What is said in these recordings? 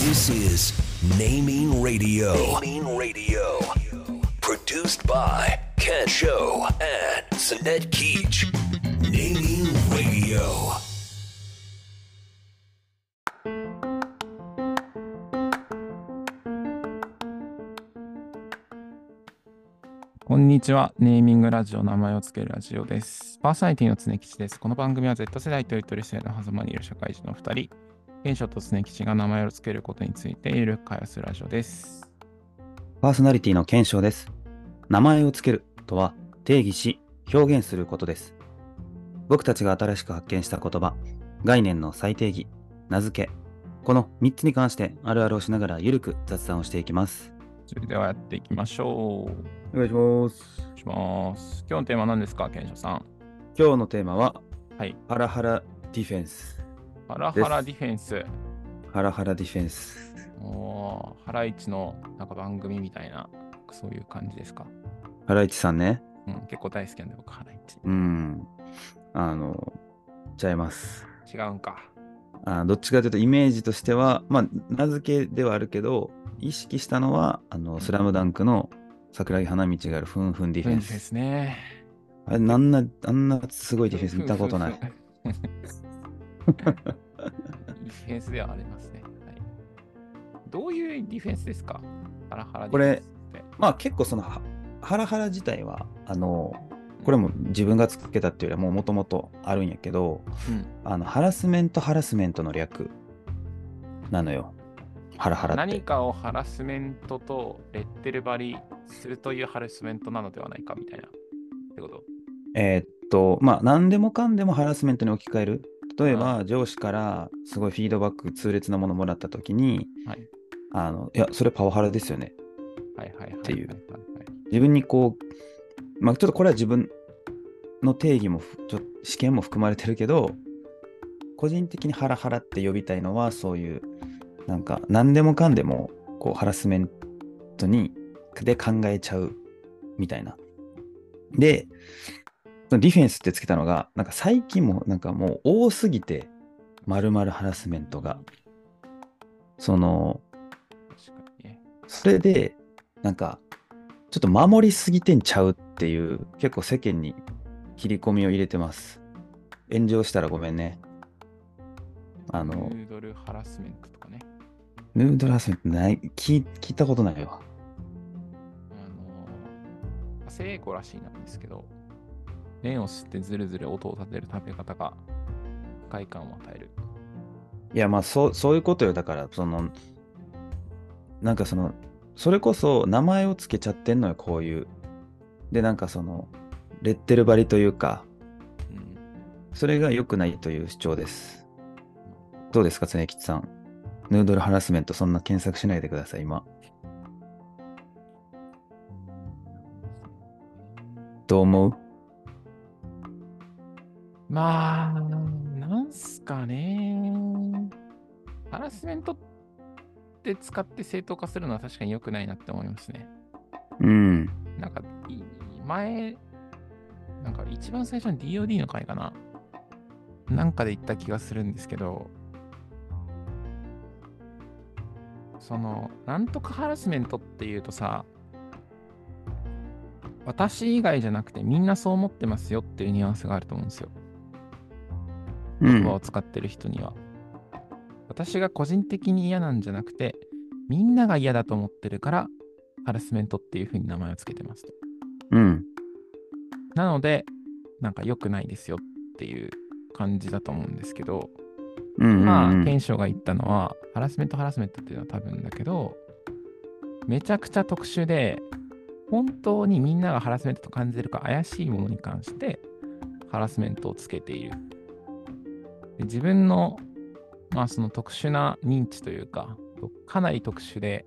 This is Naming Radio. Naming Radio. Produced by Ken Show and Sinet Keach. Naming Radio. こんにちは。ネーミングラジオ、名前を付けるラジオです。パーソナリティの常吉です。この番組は Z 世代とゆとり世代の狭間にいる社会人の2人、現象と常吉が名前を付けることについてゆるく会話するラジオです。パーソナリティの検証です。名前をつけるとは定義し表現することです。僕たちが新しく発見した言葉、概念の再定義、名付け、この3つに関してあるあるをしながらゆるく雑談をしていきます。それではやっていきましょう。お願いします。お願いします。今日のテーマは何ですか、賢章さん？今日のテーマは、はい。ハラハラディフェンス。ハラハラディフェンス。ハラハラディフェンス。おーハライチのなんか番組みたいな、そういう感じですか？ハライチさんね。うん、結構大好きなんで、僕、ハライチ。うん。あの、ちゃいます。違うんか。あどっちかというとイメージとしては、まあ、名付けではあるけど、意識したのは、あの、スラムダンクの桜木花道があるフンフンディフェンス。ディフェンスね。あれ、なんな、あんなすごいディフェンス見たことない。いいディフェンスではありますね。はい、どういうディフェンスですか？ハラハラディフェンスって。まあ結構その、はハラハラ自体は、あの、これも自分がつけたっていうよりはもともとあるんやけど、うんあの、ハラスメントハラスメントの略なのよ。ハラハラって。何かをハラスメントとレッテル貼りするというハラスメントなのではないかみたいな。ってこと？えーっと、まあ、何でもかんでもハラスメントに置き換える。例えば、上司からすごいフィードバック、痛烈なものもらったときに、はいあの、いや、それパワハラですよね。はいはいはいはい。ていう自分にこう、まあ、ちょっとこれは自分の定義もふちょっと試験も含まれてるけど、個人的にハラハラって呼びたいのは、そういう、なんか、何でもかんでも、こう、ハラスメントに、で考えちゃう、みたいな。で、そのディフェンスってつけたのが、なんか最近も、なんかもう多すぎて、まるまるハラスメントが。その。それで、なんか、ちょっと守りすぎてんちゃうっていう、結構世間に切り込みを入れてます。炎上したらごめんね。あヌの、ードルハラスメントとかね。ヌードルハラスメントない聞い聞いたことないわ。あのー、成功らしいなんですけど、麺を吸ってずるずる音を立てる食べ方が不快感を与える。いや、まあ、そう、そういうことよ。だから、その、なんかその、それこそ名前をつけちゃってんのよ、こういう。で、なんかその、レッテル張りというか、うん。それが良くないという主張です。どうですか、常吉さん。ヌードルハラスメント、そんな検索しないでください、今。どう思う？まあ、なんすかね。ハラスメントって使って正当化するのは確かに良くないなって思いますね。うん。なんか、い前、なんか一番最初に DOD の回かな。なんかで言った気がするんですけど、その、なんとかハラスメントっていうとさ、私以外じゃなくてみんなそう思ってますよっていうニュアンスがあると思うんですよ。うん言葉を。使ってる人には。私が個人的に嫌なんじゃなくて、みんなが嫌だと思ってるから、ハラスメントっていうふうに名前をつけてますと。うん。なので、なんか良くないですよっていう感じだと思うんですけど、うん。まあ、うん検証が言ったのは、ハラスメント、ハラスメントっていうのは多分だけど、めちゃくちゃ特殊で、本当にみんながハラスメントと感じてるか怪しいものに関して、ハラスメントをつけている。自分の、まあ、その特殊な認知というか、かなり特殊で、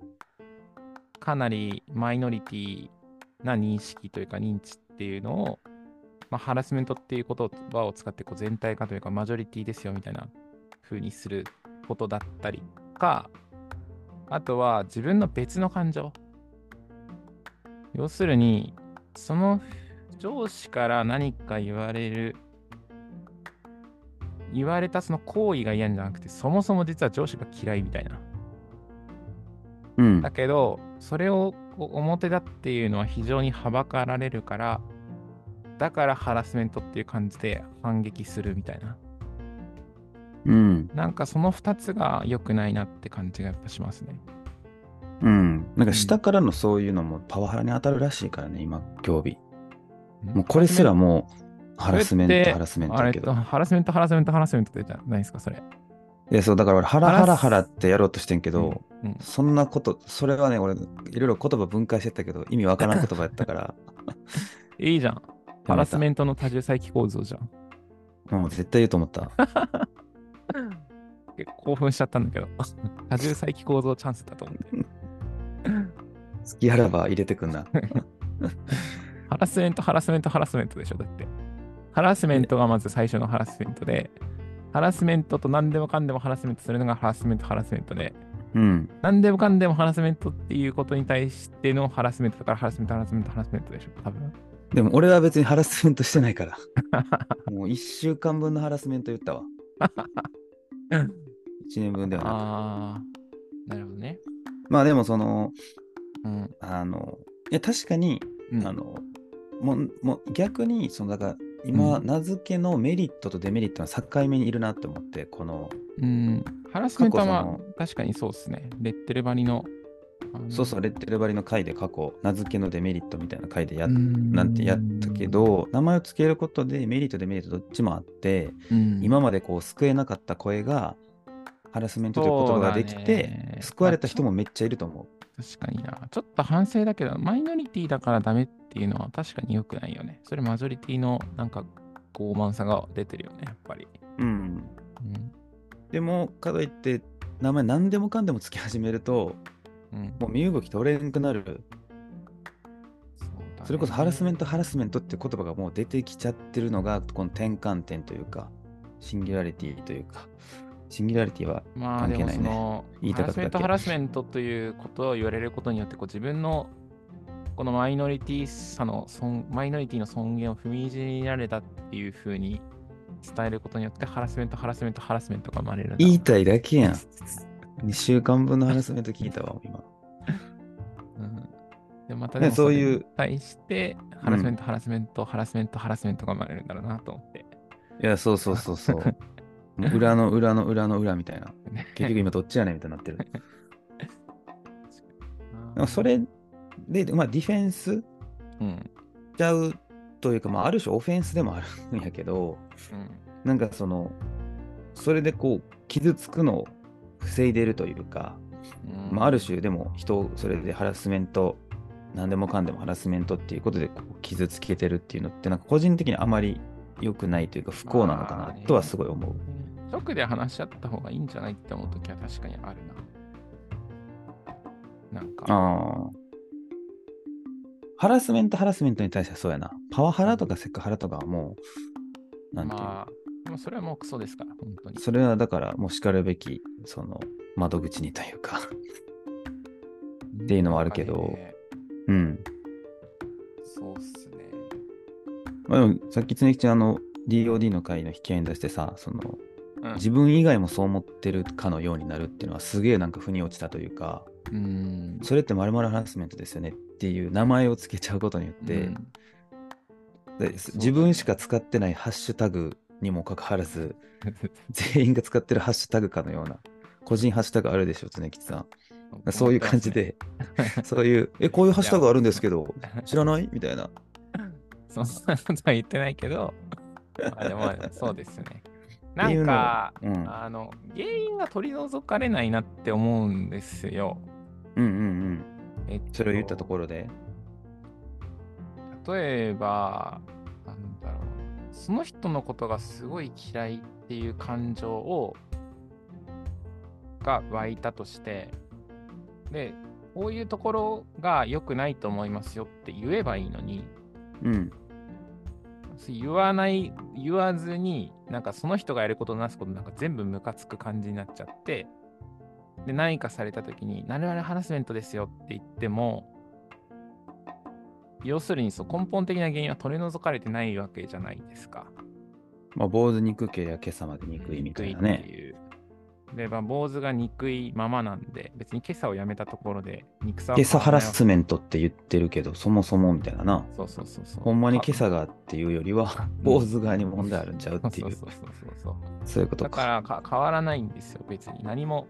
かなりマイノリティな認識というか認知っていうのを、まあ、ハラスメントっていう言葉を使ってこう全体化というかマジョリティですよみたいな風にすることだったりか、あとは自分の別の感情。要するに、その上司から何か言われる、言われたその行為が嫌じゃなくて、そもそも実は上司が嫌いみたいなうんだ。けど、それをこう表だっていうのは非常にはばかられるから、だからハラスメントっていう感じで反撃するみたいな。うん。なんかその2つが良くないなって感じがやっぱしますね。うん。なんか下からのそういうのもパワハラに当たるらしいからね、今、競技。もうこれすらもうハラスメント、ハラスメントだけど。ハラスメント、ハラスメント、ハラスメントってじゃないですか、それ。いや、そう、だから俺、ハラハラハラってやろうとしてんけど、うん、うんそんなこと、それはね、俺、いろいろ言葉分解してたけど、意味わからん言葉やったから、いいじゃん。ハラスメントの多重再起構造じゃん。もう絶対言うと思った。結構興奮しちゃったんだけど、多重再起構造チャンスだと思って。好きあらば入れてくんな。ハラスメント、ハラスメント、ハラスメントでしょ、だって。ハラスメントがまず最初のハラスメントで、ハラスメントと何でもかんでもハラスメントするのがハラスメント、ハラスメントで、うん。何でもかんでもハラスメントっていうことに対してのハラスメントだからハラスメント、ハラスメント、ハラスメントでしょ、多分。でも俺は別にハラスメントしてないから。もう1週間分のハラスメント言ったわ。1年分ではなく。あー、なるほどね。まあでもその、うん。あの、いや確かに、うんあの、もうもう逆に、そのだから今、うん名付けのメリットとデメリットの境目にいるなって思って、この、うん、ハラスメントは確かにそうですね。レッテル張りの。そうそう、レッテルバリの回で過去、名付けのデメリットみたいな回でやなんてやったけ、ど、名前を付けることでメリット、デメリットどっちもあって、うん今までこう救えなかった声が、ハラスメントという言葉ができてね、救われた人もめっちゃいると思確かにな。ちょっと反省だけど、マイノリティだからダメっていうのは確かに良くないよね。それマジョリティのなんか傲慢さが出てるよね、やっぱり。う。うん。うん、でも、かといって、名前何でもかんでもつけ始めると、うん、もう身動き取れなくなる。それこそハラスメント、ハラスメントって言葉がもう出てきちゃってるのが、この転換点というか、シンギュラリティというか、シンギュラリティはまあでも関係ないね。その、言いたかっただけハラスメント、ハラスメントということを言われることによって、こう自分のこのマイノリティさの尊、マイノリティの尊厳を踏みいじられたっていうふうに伝えることによって、ハラスメント、ハラスメント、ハラスメントが生まれる。言いたいだけやん。2週間分のハラスメント聞いたわ、今。うんでまたねでもそういう対して、ハラスメント、ハラスメント、ハラスメント、ハラスメントが生まれるんだろうなと思って。いや、そうそうそうそう。裏の裏の裏の裏みたいな。結局今どっちやねんみたいになってる。それで、まあディフェンス？うん。ちゃうというか、まあある種オフェンスでもあるんやけど、うん。なんかその、それでこう、傷つくのを防いでるというか、うんまあ、ある種でも人をそれでハラスメント、何でもかんでもハラスメントっていうことでこう傷つけてるっていうのって、なんか個人的にあまり良くないというか不幸なのかなとはすごい思う。直で話し合った方がいいんじゃないって思うときは確かにあるな。なんか、ああ。ハラスメント、ハラスメントに対してはそうやな。パワハラとかセクハラとかはもう、なんていう、まあ、でもそれはもうクソですから、本当に。それはだからもう叱るべき、その、窓口にというか、っていうのはあるけどねうん。そうっすね。まあ、でもさっき常吉あの DOD の会の引き合いに出してさ、その、うん自分以外もそう思ってるかのようになるっていうのはすげえなんか腑に落ちたというか、うん。それって〇〇ハラスメントですよねっていう名前をつけちゃうことによって、うんで自分しか使ってないハッシュタグにもかかわらず、全員が使ってるハッシュタグかのような、個人ハッシュタグあるでしょ、常吉さん。そういう感じで、そういう、え、こういうハッシュタグあるんですけど、知らない？みたいな。そんなことは言ってないけど、まあでもそうですね。なんのか、うんあの、原因が取り除かれないなって思うんですよ。うんうんうん。えっとそれを言ったところで。例えば、なんだろう、その人のことがすごい嫌いっていう感情を、が湧いたとして、で、こういうところが良くないと思いますよって言えばいいのに、うん。言わない、言わずに、なんかその人がやることなすことなんか全部ムカつく感じになっちゃって、で、何かされたときに、なるあるハラスメントですよって言っても、要するにそう根本的な原因は取り除かれてないわけじゃないですか。まあ、坊主肉系や今朝まで憎いみたいな憎いっね。ていう。で、まあ、坊主が憎いままなんで、別に今朝をやめたところで、憎さは今朝ハラスメントって言ってるけど、そもそもみたいなな。そうそうそうそう。ほんまに今朝がっていうよりは、坊主側に問題あるんちゃうっていう、そうそうそうそうそう。そういうことだかか。らか変わらないんですよ、別に。何も、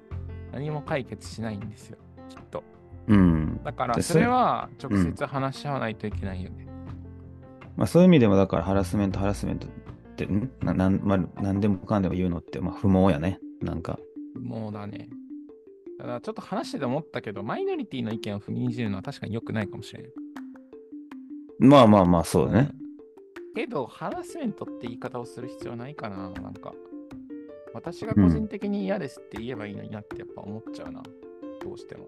何も解決しないんですよ、きっと。うん。だから、でそれはそ直接話し合わないといけないよね。まあそういう意味でも、だからハラスメント、ハラスメントって、ん？ななんまあ、何でもかんでも言うのって、まあ不毛やね。なんか。もうだね。ただ、ちょっと話してて思ったけど、マイノリティの意見を踏みにじるのは確かに良くないかもしれない。まあまあまあ、そうだね。うんけど、ハラスメントって言い方をする必要はないかな、なんか。私が個人的に嫌ですって言えばいいのになってやっぱ思っちゃうな。どうしても。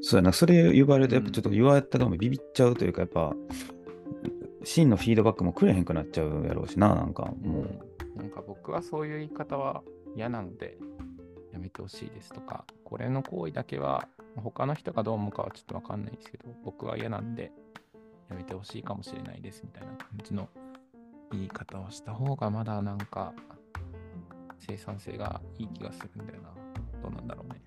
そうやな。それ言われると、やっぱちょっと言われた側もビビっちゃうというか、やっぱ、真のフィードバックもくれへんくなっちゃうやろうしな、なんかもう。うん、なんか僕はそういう言い方は嫌なので、やめてほしいですとか、これの行為だけは、他の人がどう思うかはちょっとわかんないですけど、僕は嫌なんで、やめてほしいかもしれないですみたいな感じの言い方をした方がまだなんか生産性がいい気がするんだよな。どうなんだろうね。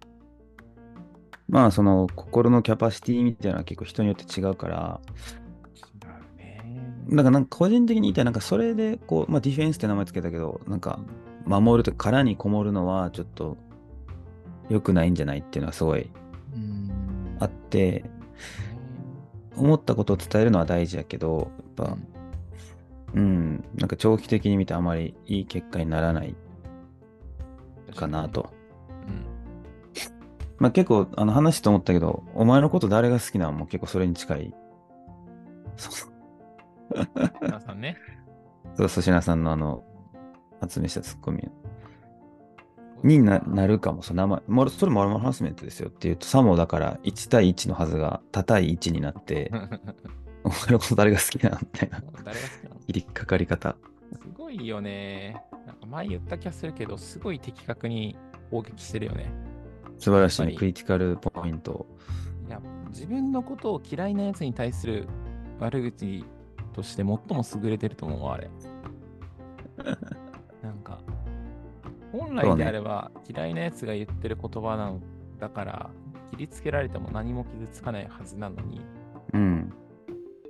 まあ、その心のキャパシティみたいなのは結構人によって違うから。だからなんか個人的に言いたい、なんかそれでこう、まあディフェンスって名前つけたけど、なんか守るとか殻にこもるのはちょっと良くないんじゃないっていうのはすごいうん。あって、思ったことを伝えるのは大事やけど、やっぱ、うん、なんか長期的に見てあまりいい結果にならないかなと。うん。まあ結構あの話と思ったけど、お前のこと誰が好きなのも結構それに近い。そう皆さんね。そう、粗品さんのあの、発明したツッコミにななるかも、その名前、それもハラスメントですよっていうと、さもだから1対1のはずが多対1になって、お前のこと誰が好きなのみたいな誰が好きなの？切りかかり方。すごいよね。なんか前言った気がするけど、すごい的確に攻撃してるよね。素晴らしいクリティカルポイント。いや、自分のことを嫌いなやつに対する悪口として最も優れてると思うわ、あれ。なんか、本来であれば嫌いなやつが言ってる言葉なのだから、切りつけられても何も傷つかないはずなのに、うん。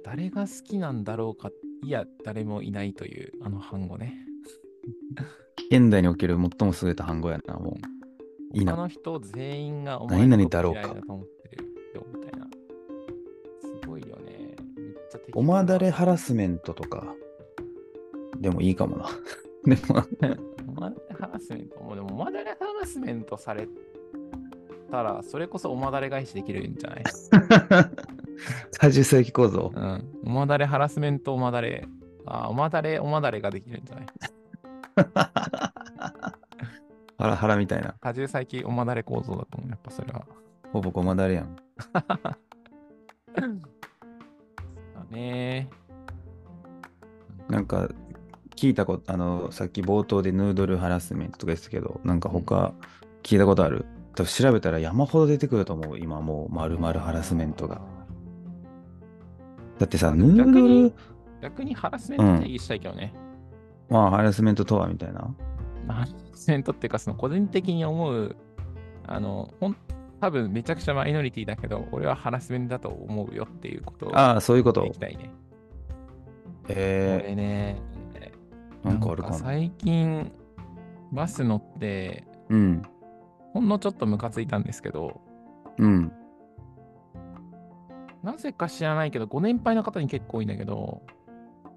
誰が好きなんだろうか、いや、誰もいないという、あの反語ね。現代における最も優れた反語やな、もう。いいな。他の人全員がお何々前のことだろうか嫌いだと思ってるよ、みたいな。すごいよね。めっちゃ敵おまだれハラスメントとか、でもいいかもな。でも、おまだれハラスメントもうでも、おまだれハラスメントされたら、それこそおまだれ返しできるんじゃない？多重世紀構造う。ん。おまだれハラスメントおまだれ、あ、おまだれおまだれができるんじゃない？ハラハラみたいな。多重再起おまだれ構造だと思う。やっぱそれは。ほぼごまだれやん。だねなんか、聞いたこと、あの、さっき冒頭でヌードルハラスメントとか言ってたけど、なんか他、聞いたことある？多分調べたら山ほど出てくると思う。今もう、丸々ハラスメントが。。だってさ、ヌード逆にル、逆にハラスメント定義したいけどね。まあ、ハラスメントとはみたいな。ハラスメントっていうか、その個人的に思う、あの、ほん多分めちゃくちゃマイノリティだけど、俺はハラスメントだと思うよっていうことをああ、そういうこと言い。きたいね。こえれね、ー、なんかあるかな。最近、バス乗って、うん、ほんのちょっとムカついたんですけど、うん。なぜか知らないけど、ご年配の方に結構多いんだけど、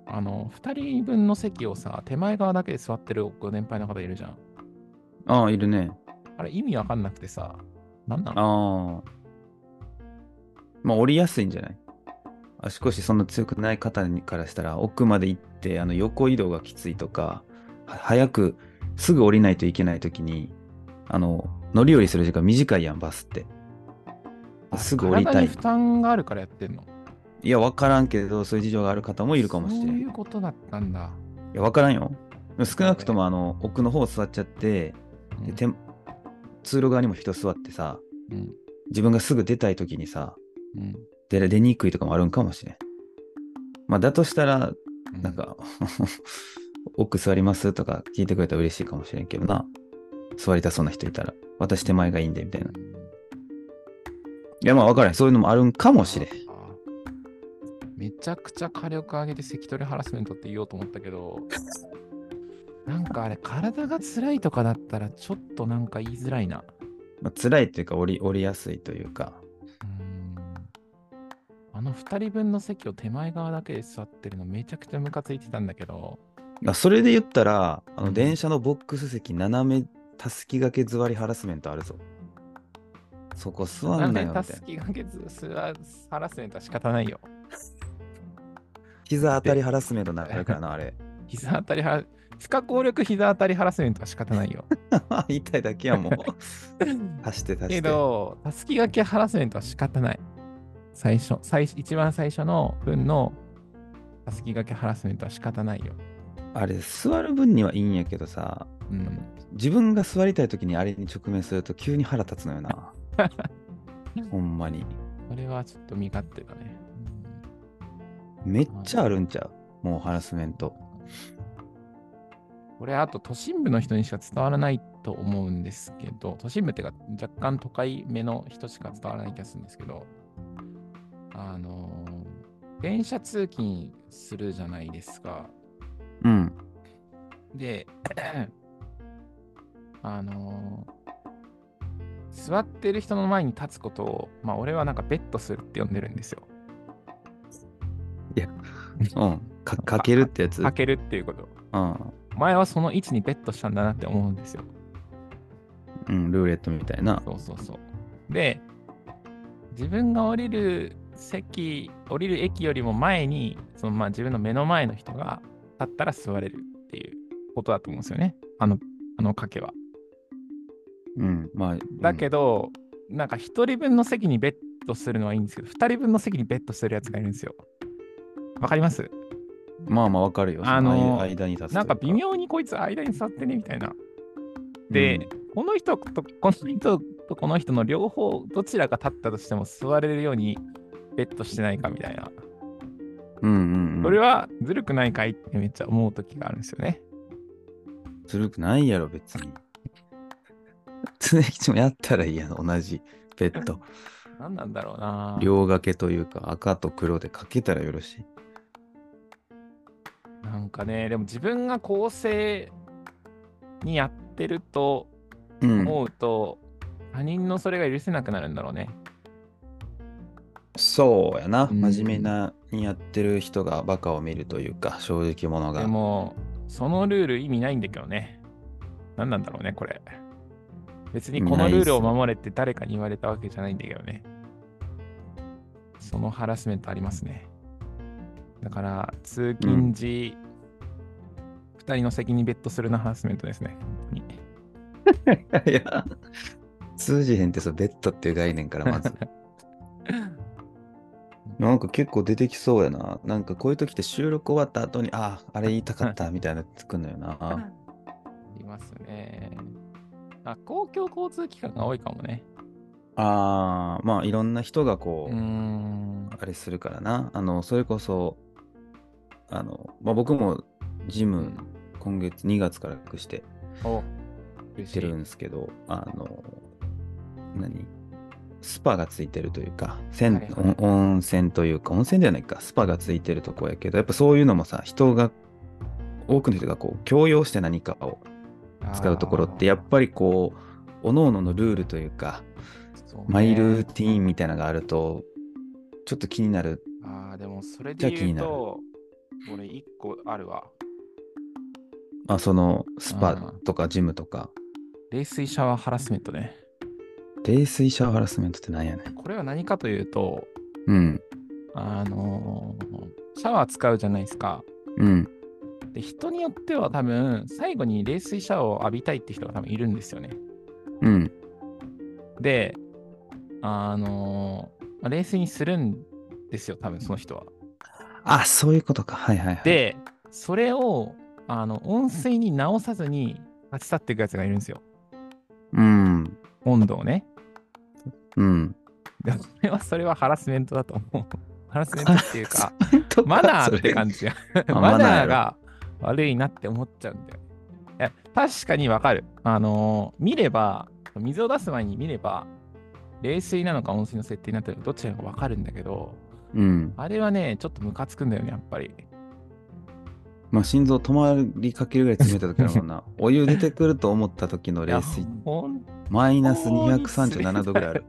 あの、2人分の席をさ、手前側だけで座ってるご年配の方いるじゃん。ああ、いるね。あれ意味わかんなくてさ、なんなの？ああ。まあ、降りやすいんじゃない？足腰そんな強くない方にからしたら、奥まで行って、あの横移動がきついとか、は早くすぐ降りないといけないときに、あの、乗り降りする時間短いやん、バスって。すぐ降りたい負。担があるからやってんの？いや、わからんけど、そういう事情がある方もいるかもしれない。そういうことだったんだ。いや、わからんよ。少なくとも、あの、奥の方座っちゃって、でうん手通路側にも人座ってさ、うん自分がすぐ出たいときにさ、うん出出にくいとかもあるんかもしれん。まあ、だとしたら、うんなんか、奥座りますとか聞いてくれたら嬉しいかもしれんけどな。座りたそうな人いたら、私手前がいいんで、みたいな。いや、まあ分からない。そういうのもあるんかもしれん。めちゃくちゃ火力上げて関取ハラスメントって言おうと思ったけど、なんかあれ、体が辛いとかだったら、ちょっとなんか言いづらいな。まあ、辛いっていうか、降り、降りやすいというか。の2人分の席を手前側だけで座ってるのめちゃくちゃムカついてたんだけど、あそれで言ったら、あの、うん電車のボックス席、斜め、たすきがけ座りハラスメントあるぞ。そこ座んなよ、みたいなたす。きがけずすわハラスメントは仕方ないよ。膝当たりハラスメントになるからな、あれ。膝当たりハラ、不可抗力膝当たりハラスメントは仕方ないよ。痛いだけやもん。足して足して。けど、たすきがけハラスメントは仕方ない。最初、最初一番最初の分のたすきがけハラスメントは仕方ないよ。あれ、座る分にはいいんやけどさ、うん。自分が座りたい時にあれに直面すると急に腹立つのよな。ほんまに。それはちょっと身勝手だね。めっちゃあるんちゃう？もうハラスメント。これ、あと都心部の人にしか伝わらないと思うんですけど、都心部っていうか、若干都会目の人しか伝わらない気がするんですけど、あのー電車通勤するじゃないですか。うん。で、あのー座ってる人の前に立つことを、まあ、俺はなんかベッドするって呼んでるんですよ。うん。かかけるってやつ。かけるっていうこと。うん。お前はその位置にベッドしたんだなって思うんですよ。うん、ルーレットみたいな。そうそうそう。で、自分が降りる席、降りる駅よりも前に、そのまあ自分の目の前の人が立ったら座れるっていうことだと思うんですよね。あの、あの賭けは。うん。まあ。だけど、なんか一人分の席にベッドするのはいいんですけど、二人分の席にベッドするやつがいるんですよ。わかります？うんまあまあわかるよ。あのそ間に立つなんか微妙にこいつ間に座ってねみたいな。で、この人とこの人とこの人の両方どちらが立ったとしても座れるようにベッドしてないかみたいな。うん、うんうんうん。それはずるくないかいってめっちゃ思う時があるんですよね。ずるくないやろ、別に。常吉もやったらいいやん、同じベッド。何なんだろうな。両掛けというか、赤と黒でかけたらよろしい。なんかね、でも自分が構成にやってるとうん。思うと、他人のそれが許せなくなるんだろうね。そうやな。うん真面目なにやってる人がバカを見るというか、正直者が。でも、そのルール意味ないんだけどね。何なんだろうね、これ。別にこのルールを守れって誰かに言われたわけじゃないんだけどね。そのハラスメントありますね。だから、通勤時、二人の席にベッドするのハラスメントですね。本当に いや、通じへんってそう、ベッドっていう概念からまず。なんか結構出てきそうやな。なんかこういう時って収録終わった後に、ああ、あれ言いたかった みたいなのつくのよな。ありますね。あ、公共交通機関が多いかもね。ああ、まあいろんな人がこう、う。あれするからな。あの、それこそ、あの、まあ僕もジム、今月2月からくしてお、行嬉ってるんですけど、あの、何？スパがついてるというか、はいはい。温温泉というか、温泉ではないか、スパがついてるとこやけど、やっぱそういうのもさ、人が、多くの人がこう、共用して何かを使うところって、やっぱりこう、おのおののルールというか、ね。マイルーティーンみたいなのがあると、ちょっと気になる。ああ、でもそれでじゃあ気になる。言うと、俺一個あるわ。あ、その、スパとかジムとか、冷水シャワーハラスメントね。冷水シャワーハラスメントってなんやねん。これは何かというと、うん、あのーシャワー使うじゃないですか。うん、で、人によっては多分、最後に冷水シャワーを浴びたいって人が多分いるんですよね。うん、で、あのーまあ冷水にするんですよ、多分その人は。あ、そういうことか。はいはいはい。、で、それを、あの、温水に直さずに立ち去っていくやつがいるんですよ。うん、温度をね。うん。でもそれは、それはハラスメントだと思う。ハラスメントっていうか、マナーって感じや。あ マナーが悪いなって思っちゃうんだよ。や確かにわかる。あのー見れば、水を出す前に見れば、冷水なのか温水の設定になってるのかどっちなのかわかるんだけど、うん。あれはね、ちょっとムカつくんだよね、やっぱり。まあ、心臓止まりかけるぐらい冷たい時だもんな。お湯出てくると思った時の冷水、マイナス237度ぐらいある。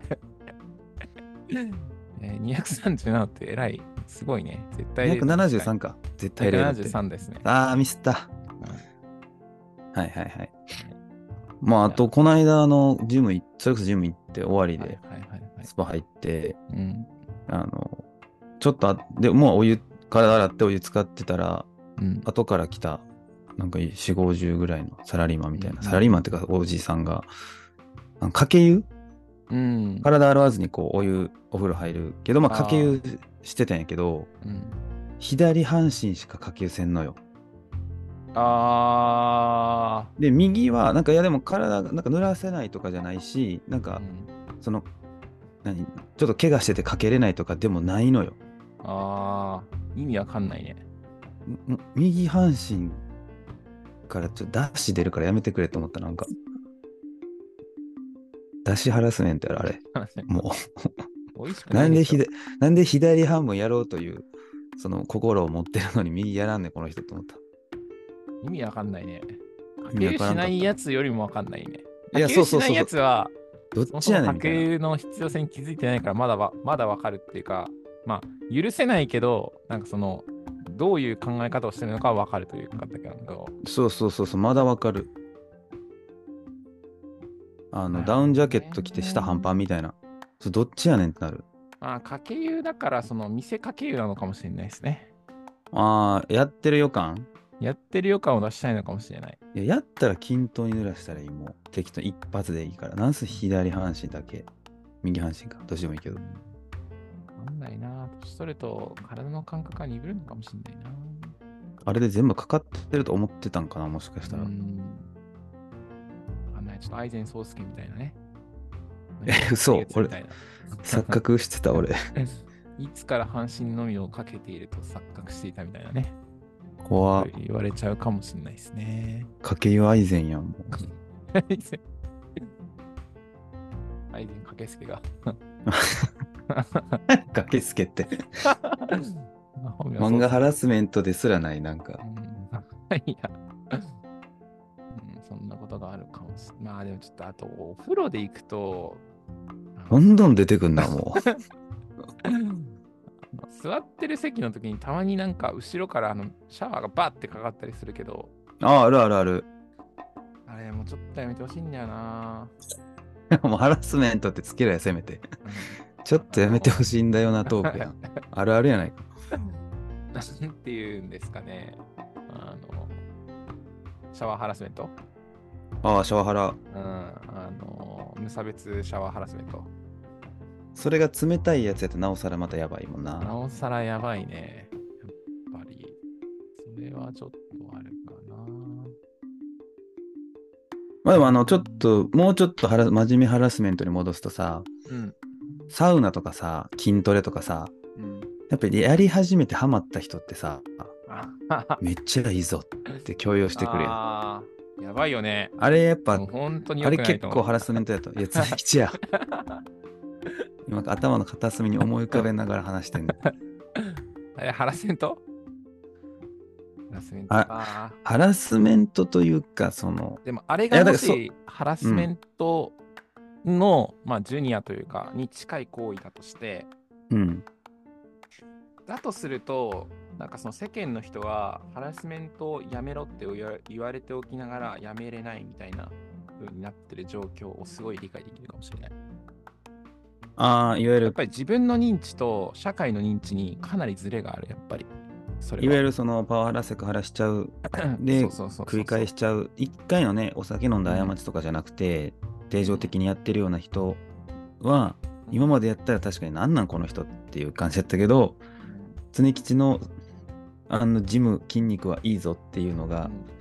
えー237って偉い。すごいね。絶対0度273か。絶対0度って。173ですね。ああ、ミスった。はいはいはい。まあ、あと、この間、あの、ジムい、それこそジム行って終わりはいで。スパ入って、うん。あの、ちょっとあ、で、もうお湯、体洗ってお湯使ってたら、うん。後から来た、なんか4、50ぐらいのサラリーマンみたいな、うんサラリーマンっていうか、おじいさんが、かけ湯？うん。体洗わずにこう、お湯、お風呂入るけど、まあ、かけ湯してたんやけど、うん左半身しかかけ湯せんのよ。あで、右は、なんか、いや、でも体、なんか濡らせないとかじゃないし、なんー。かう、んその、何、ちょっと怪我しててかけれないとかでもないのよ。あー。意味わかんないね。右半身からちょっとダッシュ出るからやめてくれと思った、なんか。ダッシュハラスメントやろ、あれ。もう、なんで左、なんで左半分やろうという、その心を持ってるのに右やらんねん、この人と思った。意味わかんないね。か意け湯しないやつよりもわかんないね。いやそうそうそうやつは、どっちやねんみたいな。湯の必要性に気づいてないから、まだわまだわかるっていうか、まあ、許せないけど、なんかその、どういう考え方をしてるのかはわかるというか、だけど、そうそうそうそう、まだわかる。あの、ダウンジャケット着て下半パンみたいな。それどっちやねんってなる。まあ、かけ湯だから、その、店かけ湯なのかもしれないですね。ああ、やってる予感？やってる予感を出したいのかもしれない。いややったら均等に濡らしたらいいもう適当に一発でいいからなんせ左半身だけ右半身かどうしてもいいけどんないな。年取ると体の感覚が鈍るのかもしれないな。あれで全部かかってると思ってたんかなもしかしたら、うん。わかんない。ちょっとアイゼン・ソースケみたいなね。え嘘みたいな錯覚してた俺 いつから半身のみをかけていると錯覚していたみたいなね。怖っ言われちゃうかもしれないですね。かけ湯アイゼンやんもう アイゼン。アイゼンかけすけが。かけすけって。漫画ハラスメントですらないなんか。うん。いや、うん、そんなことがあるかもしれない。まあでもちょっとあとお風呂で行くと、どんどん出てくんなも座ってる席の時にたまになんか後ろからあのシャワーがバッてかかったりするけど、うあああるあるある。あれもうちょっとやめてほしいんだよな。もうハラスメントってつけろやせめて。うんちょっとやめてほしいんだよなトークやん あるあるやないかなんていうんですかね。あの、シャワーハラスメントああシャワハラうん、あの、無差別シャワーハラスメント。それが冷たいやつやとなおさらまたやばいもんななおさらやばいね。やっぱり。それはちょっとあるかな。まあでもあの、ちょっと、もうちょっとハラ真面目ハラスメントに戻すとさ、うん。サウナとかさ、筋トレとかさ、うん。やっぱりやり始めてハマった人ってさ、あめっちゃいいぞって強要してくるやばいよね。あれやっぱ本当にあれ。結構ハラスメントやと。いや、つきちや。今頭の片隅に思い浮かべながら話してんの。え、ハラスメント？ハラスメント。ハラスメントというか、その、でも、あれがもしハラスメントの、まあ、ジュニアというか、に近い行為だとして、うん。だとすると、なんかその世間の人はハラスメントをやめろって言われておきながらやめれないみたいな風になってる状況をすごい理解できるかもしれない。ああ、いわゆる、やっぱり自分の認知と社会の認知にかなりズレがある、やっぱり。それいわゆるるそのパワハラセクハラしちゃうで繰り返しちゃう一回のねお酒飲んだ過ちとかじゃなくて、定常的にやってるような人は今までやったら確かになんなんこの人っていう感じだったけど常吉のあのジム筋肉はいいぞっていうのが、うん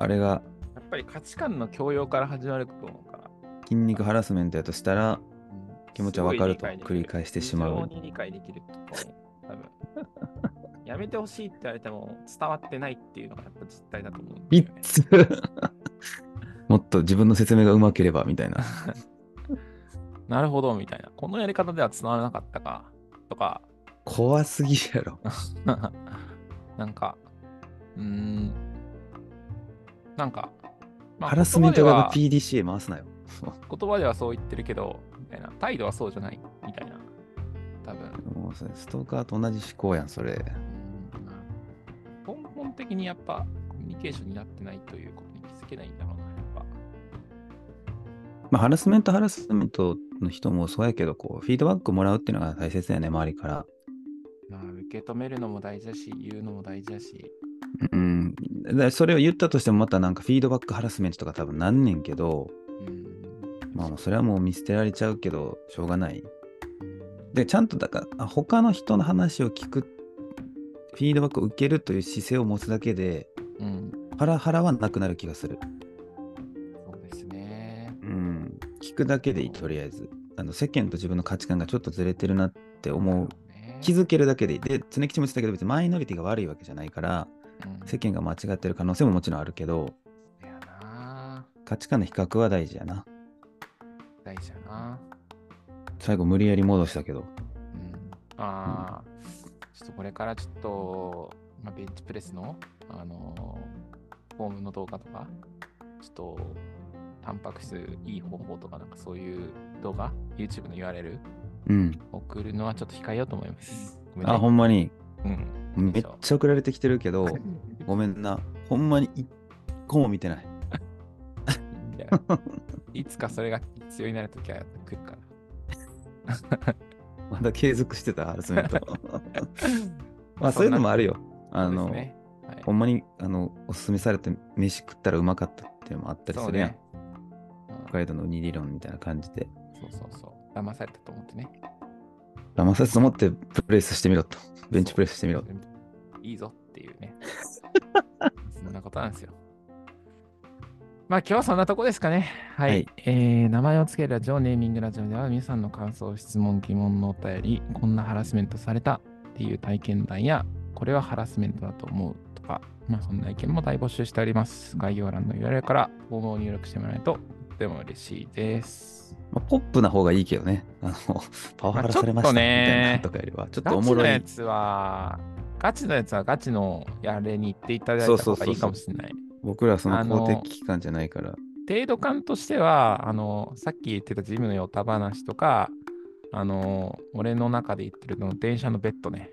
あれがやっぱり価値観の強要から始まると思うから。筋肉ハラスメントやとしたら気持ちはわかると繰り返してしまう理解できる。多分。い やめてほしいって言われても伝わってないっていうのがやっぱ実態だと思うんだいよね。つもっと自分の説明がうまければみたいな。なるほど、みたいな。このやり方では伝わらなかったか、とか、怖すぎるやろ。なんか、うーん、なんか、まあハラスメント側が PDCA 回すなよ。言葉ではそう言ってるけど、みたいな。態度はそうじゃない、みたいな。多分。もうそれストーカーと同じ思考やん、それ。うん根本的にやっぱコミュニケーションになってないということに気づけないんだろうな。まあ、ハラスメント、ハラスメントの人もそうやけど、こう、フィードバックもらうっていうのが大切だよね、周りから。まあ、受け止めるのも大事だし、言うのも大事だし。うん。だそれを言ったとしても、またなんかフィードバックハラスメントとか多分なんねんけど、うん。まあ、それはもう見捨てられちゃうけど、しょうがない。で、ちゃんとだから、あ他の人の話を聞く、フィードバックを受けるという姿勢を持つだけで、うん。ハラハラはなくなる気がする。聞くだけでいい、とりあえず。あの世間と自分の価値観がちょっとずれてるなって思う。ね気づけるだけでいい。で、常吉も言ってたけど、別にマイノリティが悪いわけじゃないから、うん世間が間違ってる可能性ももちろんあるけど、いやな価値観の比較は大事やな。大事やな最後無理やり戻したけど。うん。ああ、ちょっとこれからちょっと、まあ、ベンチプレスの、あのーフォームの動画とか、ちょっと、タンパク質いい方法とか、なんかそういう動画、YouTube の URL うん。送るのはちょっと控えようと思います。ねあ、ほんまに、うん。めっちゃ送られてきてるけど、ごめんな。ほんまに一個も見てない。い つかそれが必要になるときは来るから。まだ継続してた、ハラスメント。まあそういうのもあるよ。あの、ねはいほんまにあのおすすめされて飯食ったらうまかったっていうのもあったりするやん。海道のウニ理論みたいな感じで。そうそうそう。騙されたと思ってね。騙さずと思ってプレスしてみろと。ベンチプレスしてみろ。いいぞっていうね。そんなことなんですよ。まあ今日はそんなとこですかね。はい。はいえー名前を付けるラジオネーミングラジオでは皆さんの感想、質問、疑問のお便り、こんなハラスメントされたっていう体験談や、これはハラスメントだと思うとか、まあそんな意見も大募集しております。概要欄の URL からフォームを入力してもらえるととても嬉しいです。まあ、ポップな方がいいけどね。あのパワハラされましたみたいなとかよりは、ちょっとガチおもろい。のやつは、ガチのやつはガチのやれに行っていただいそうそうそうそうた方がいいかもしれない。僕らはその公的機関じゃないから。程度感としては、あの、さっき言ってたジムのヨタ話とか、あの、俺の中で言ってるの電車のベッドね。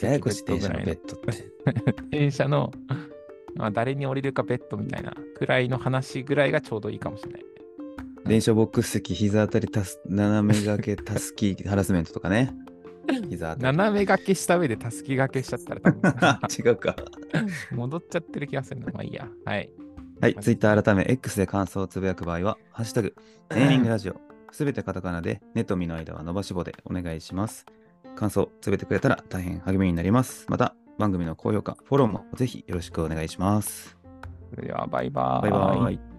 ややこしい電車のベッドドって。電車の、まあ、誰に降りるかベッドみたいなくらいの話ぐらいがちょうどいいかもしれない。電車ボックス席、膝当たりたす、斜め掛け、たすき、ハラスメントとかね。膝当たり。斜め掛けした上でたすき掛けしちゃったら多分 違うか。戻っちゃってる気がするな。まあいいや。はい。はい、ツイッター改め X で感想をつぶやく場合は、ハッシュタグ、ネーミングラジオ、すべてカタカナで、ネとミの間は伸ばし棒でお願いします。感想、つぶてくれたら大変励みになります。また、番組の高評価、フォローもぜひよろしくお願いします。それでは、バイバーバイバイ。